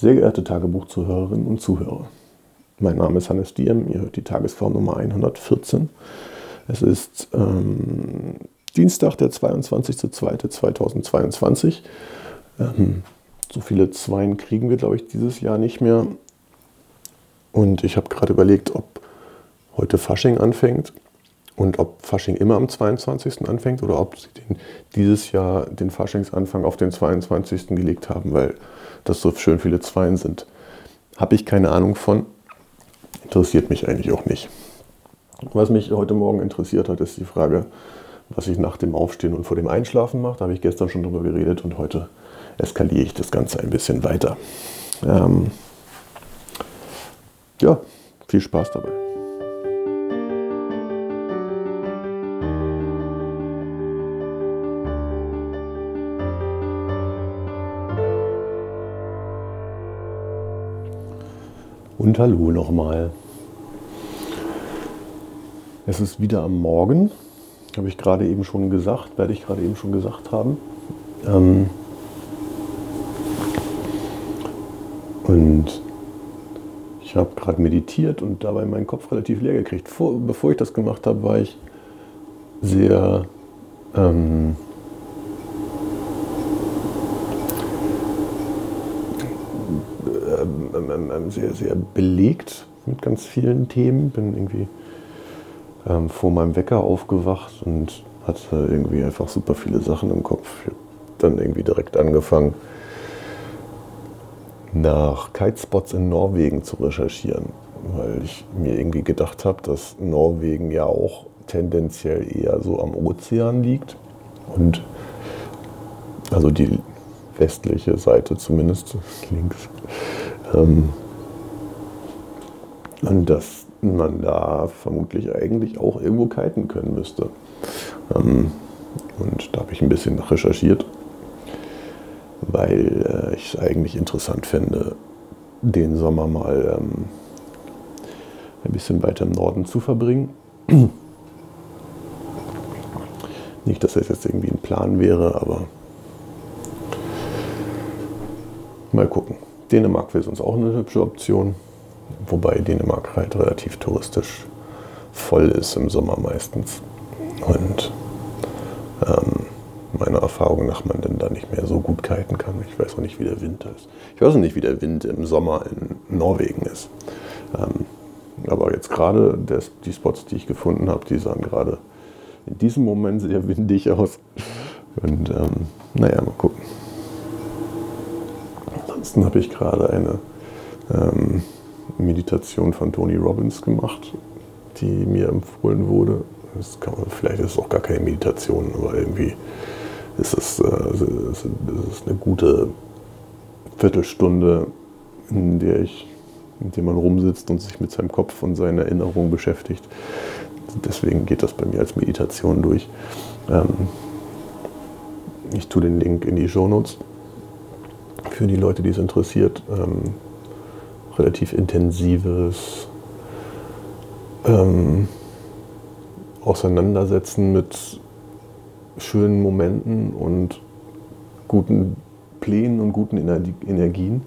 Sehr geehrte Tagebuchzuhörerinnen und Zuhörer, mein Name ist Hannes Diem, ihr hört die Tagesform Nummer 114. Es ist ähm, Dienstag, der 22.02.2022. Ähm, so viele Zweien kriegen wir, glaube ich, dieses Jahr nicht mehr. Und ich habe gerade überlegt, ob heute Fasching anfängt und ob Fasching immer am 22. anfängt oder ob sie den, dieses Jahr den Faschingsanfang auf den 22. gelegt haben, weil das so schön viele Zweien sind. Habe ich keine Ahnung von. Interessiert mich eigentlich auch nicht. Was mich heute Morgen interessiert hat, ist die Frage, was ich nach dem Aufstehen und vor dem Einschlafen mache. Da habe ich gestern schon drüber geredet und heute eskaliere ich das Ganze ein bisschen weiter. Ähm ja, viel Spaß dabei. Und hallo nochmal. Es ist wieder am Morgen, habe ich gerade eben schon gesagt, werde ich gerade eben schon gesagt haben. Ähm und ich habe gerade meditiert und dabei meinen Kopf relativ leer gekriegt. Vor, bevor ich das gemacht habe, war ich sehr ähm, ähm, sehr, sehr belegt mit ganz vielen Themen. Bin irgendwie ähm, vor meinem Wecker aufgewacht und hatte irgendwie einfach super viele Sachen im Kopf. Ich habe dann irgendwie direkt angefangen, nach Kitespots in Norwegen zu recherchieren, weil ich mir irgendwie gedacht habe, dass Norwegen ja auch tendenziell eher so am Ozean liegt und also die westliche Seite zumindest links ähm, und dass man da vermutlich eigentlich auch irgendwo kiten können müsste. Ähm, und da habe ich ein bisschen nach recherchiert, weil äh, ich es eigentlich interessant fände, den Sommer mal ähm, ein bisschen weiter im Norden zu verbringen. Nicht, dass das jetzt irgendwie ein Plan wäre, aber mal gucken. Dänemark wäre sonst auch eine hübsche Option. Wobei Dänemark halt relativ touristisch voll ist im Sommer meistens. Und ähm, meiner Erfahrung nach man denn da nicht mehr so gut kiten kann. Ich weiß auch nicht, wie der Wind ist. Ich weiß auch nicht, wie der Wind im Sommer in Norwegen ist. Ähm, aber jetzt gerade die Spots, die ich gefunden habe, die sahen gerade in diesem Moment sehr windig aus. Und ähm, naja, mal gucken. Ansonsten habe ich gerade eine ähm, Meditation von Tony Robbins gemacht, die mir empfohlen wurde. Man, vielleicht ist es auch gar keine Meditation, aber irgendwie ist es, äh, ist es eine gute Viertelstunde, in der, ich, in der man rumsitzt und sich mit seinem Kopf und seinen Erinnerungen beschäftigt. Deswegen geht das bei mir als Meditation durch. Ähm, ich tue den Link in die Show Notes für die Leute, die es interessiert, ähm, relativ intensives ähm, Auseinandersetzen mit schönen Momenten und guten Plänen und guten Energien.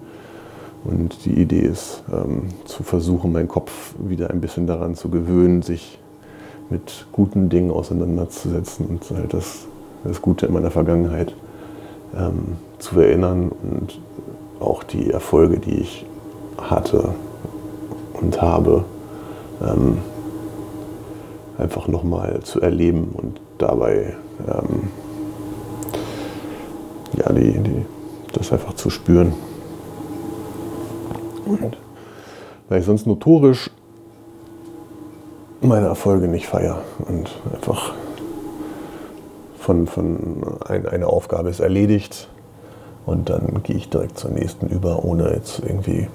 Und die Idee ist, ähm, zu versuchen, meinen Kopf wieder ein bisschen daran zu gewöhnen, sich mit guten Dingen auseinanderzusetzen und halt das, das Gute in meiner Vergangenheit ähm, zu erinnern und auch die Erfolge, die ich hatte und habe, ähm, einfach nochmal zu erleben und dabei ähm, ja, die, die, das einfach zu spüren. Und weil ich sonst notorisch meine Erfolge nicht feiere und einfach von, von ein, eine Aufgabe ist erledigt und dann gehe ich direkt zur nächsten über, ohne jetzt irgendwie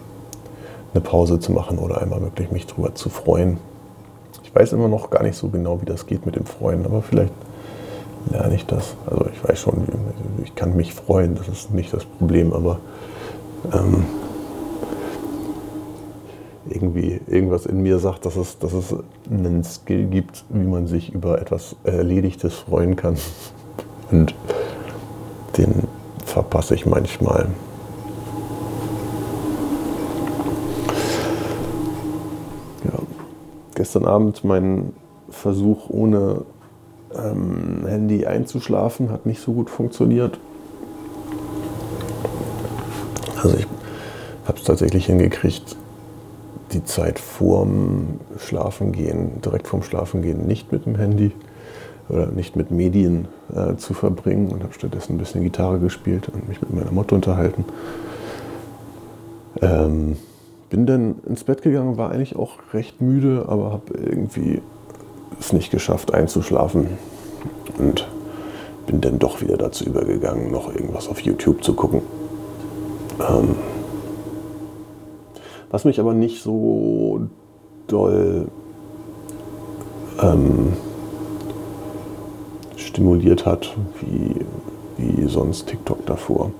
eine Pause zu machen oder einmal wirklich mich drüber zu freuen. Ich weiß immer noch gar nicht so genau, wie das geht mit dem Freuen, aber vielleicht lerne ich das. Also ich weiß schon, ich kann mich freuen, das ist nicht das Problem, aber ähm, irgendwie irgendwas in mir sagt, dass es, dass es einen Skill gibt, wie man sich über etwas Erledigtes freuen kann. Und den verpasse ich manchmal. Gestern Abend mein Versuch ohne ähm, Handy einzuschlafen hat nicht so gut funktioniert. Also ich habe es tatsächlich hingekriegt, die Zeit vorm Schlafengehen, direkt vorm Schlafengehen nicht mit dem Handy oder nicht mit Medien äh, zu verbringen und habe stattdessen ein bisschen Gitarre gespielt und mich mit meiner Mutter unterhalten. Ähm, bin dann ins Bett gegangen, war eigentlich auch recht müde, aber habe irgendwie es nicht geschafft einzuschlafen und bin dann doch wieder dazu übergegangen, noch irgendwas auf YouTube zu gucken. Ähm, was mich aber nicht so doll ähm, stimuliert hat, wie, wie sonst TikTok davor.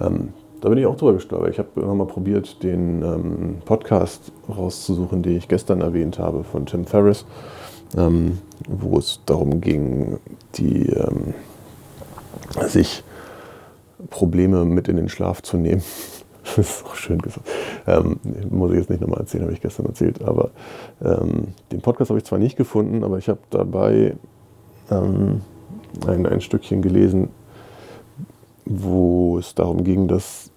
Ähm, da bin ich auch drüber gestolpert. Ich habe nochmal probiert, den ähm, Podcast rauszusuchen, den ich gestern erwähnt habe, von Tim Ferriss, ähm, wo es darum ging, die, ähm, sich Probleme mit in den Schlaf zu nehmen. Das ist auch schön gesagt. Ähm, muss ich jetzt nicht nochmal erzählen, habe ich gestern erzählt. Aber ähm, den Podcast habe ich zwar nicht gefunden, aber ich habe dabei ähm, ein, ein Stückchen gelesen, wo es darum ging, dass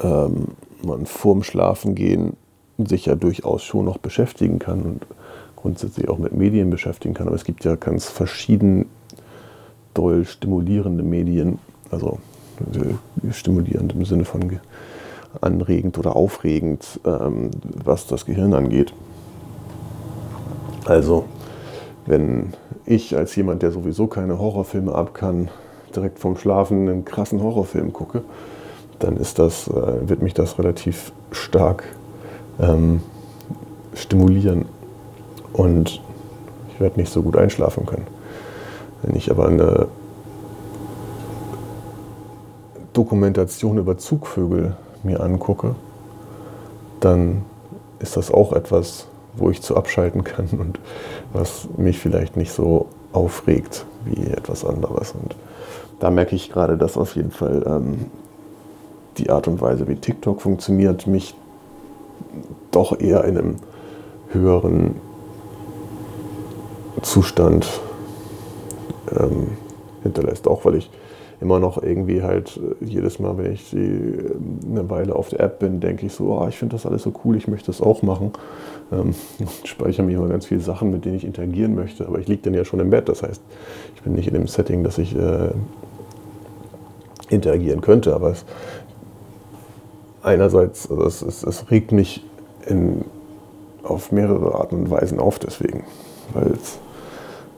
ähm, man vorm Schlafengehen sich ja durchaus schon noch beschäftigen kann und grundsätzlich auch mit Medien beschäftigen kann. Aber es gibt ja ganz verschieden doll stimulierende Medien, also äh, stimulierend im Sinne von anregend oder aufregend, ähm, was das Gehirn angeht. Also, wenn ich als jemand, der sowieso keine Horrorfilme ab kann, direkt vom Schlafen einen krassen Horrorfilm gucke, dann ist das, äh, wird mich das relativ stark ähm, stimulieren und ich werde nicht so gut einschlafen können. Wenn ich aber eine Dokumentation über Zugvögel mir angucke, dann ist das auch etwas, wo ich zu abschalten kann und was mich vielleicht nicht so aufregt wie etwas anderes. Und da merke ich gerade, dass auf jeden Fall ähm, die Art und Weise, wie TikTok funktioniert, mich doch eher in einem höheren Zustand ähm, hinterlässt. Auch weil ich immer noch irgendwie halt äh, jedes Mal, wenn ich die, äh, eine Weile auf der App bin, denke ich so, oh, ich finde das alles so cool, ich möchte das auch machen. Ähm, speichere mir immer ganz viele Sachen, mit denen ich interagieren möchte. Aber ich liege dann ja schon im Bett. Das heißt, ich bin nicht in dem Setting, dass ich äh, interagieren könnte. Aber es, einerseits, also es, es, es regt mich in, auf mehrere Arten und Weisen auf deswegen. Weil es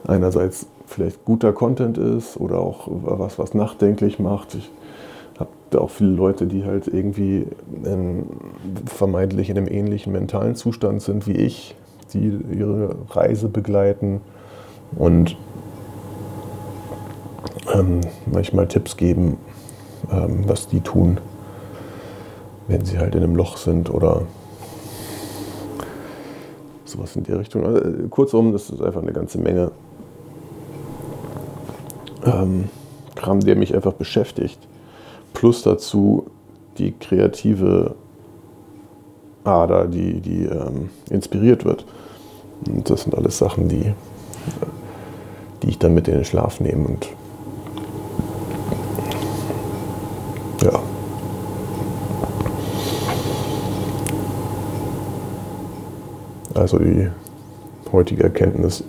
einerseits vielleicht guter Content ist oder auch was, was nachdenklich macht. Ich habe da auch viele Leute, die halt irgendwie in, vermeintlich in einem ähnlichen mentalen Zustand sind wie ich, die ihre Reise begleiten und ähm, manchmal Tipps geben, ähm, was die tun, wenn sie halt in einem Loch sind oder sowas in der Richtung. Also, kurzum, das ist einfach eine ganze Menge ähm, Kram, der mich einfach beschäftigt. Plus dazu die kreative Ader, die, die ähm, inspiriert wird. Und das sind alles Sachen, die, die ich dann mit in den Schlaf nehme. Und ja. Also die heutige Erkenntnis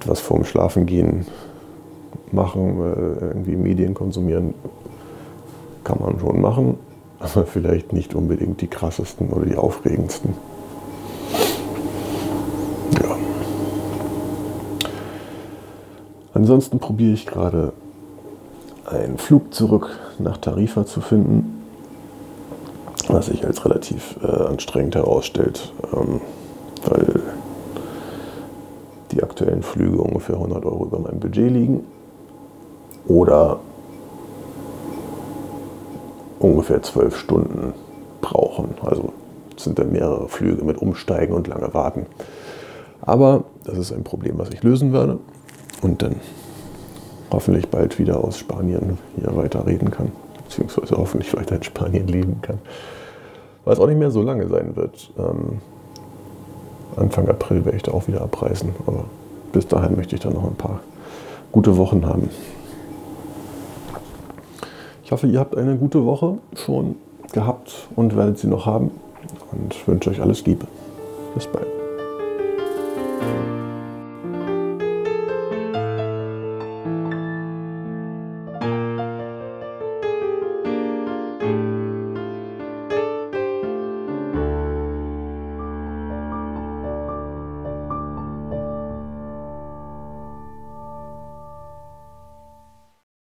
etwas vorm Schlafengehen machen, irgendwie Medien konsumieren, kann man schon machen, aber vielleicht nicht unbedingt die krassesten oder die aufregendsten. Ja. Ansonsten probiere ich gerade einen Flug zurück nach Tarifa zu finden, was sich als relativ äh, anstrengend herausstellt, ähm, weil aktuellen Flüge ungefähr 100 Euro über meinem Budget liegen oder ungefähr zwölf Stunden brauchen. Also sind dann mehrere Flüge mit Umsteigen und lange Warten. Aber das ist ein Problem, was ich lösen werde und dann hoffentlich bald wieder aus Spanien hier weiterreden kann, beziehungsweise hoffentlich weiter in Spanien leben kann. Was auch nicht mehr so lange sein wird. Ähm, Anfang April werde ich da auch wieder abreisen. Aber bis dahin möchte ich dann noch ein paar gute Wochen haben. Ich hoffe, ihr habt eine gute Woche schon gehabt und werdet sie noch haben. Und wünsche euch alles Liebe. Bis bald.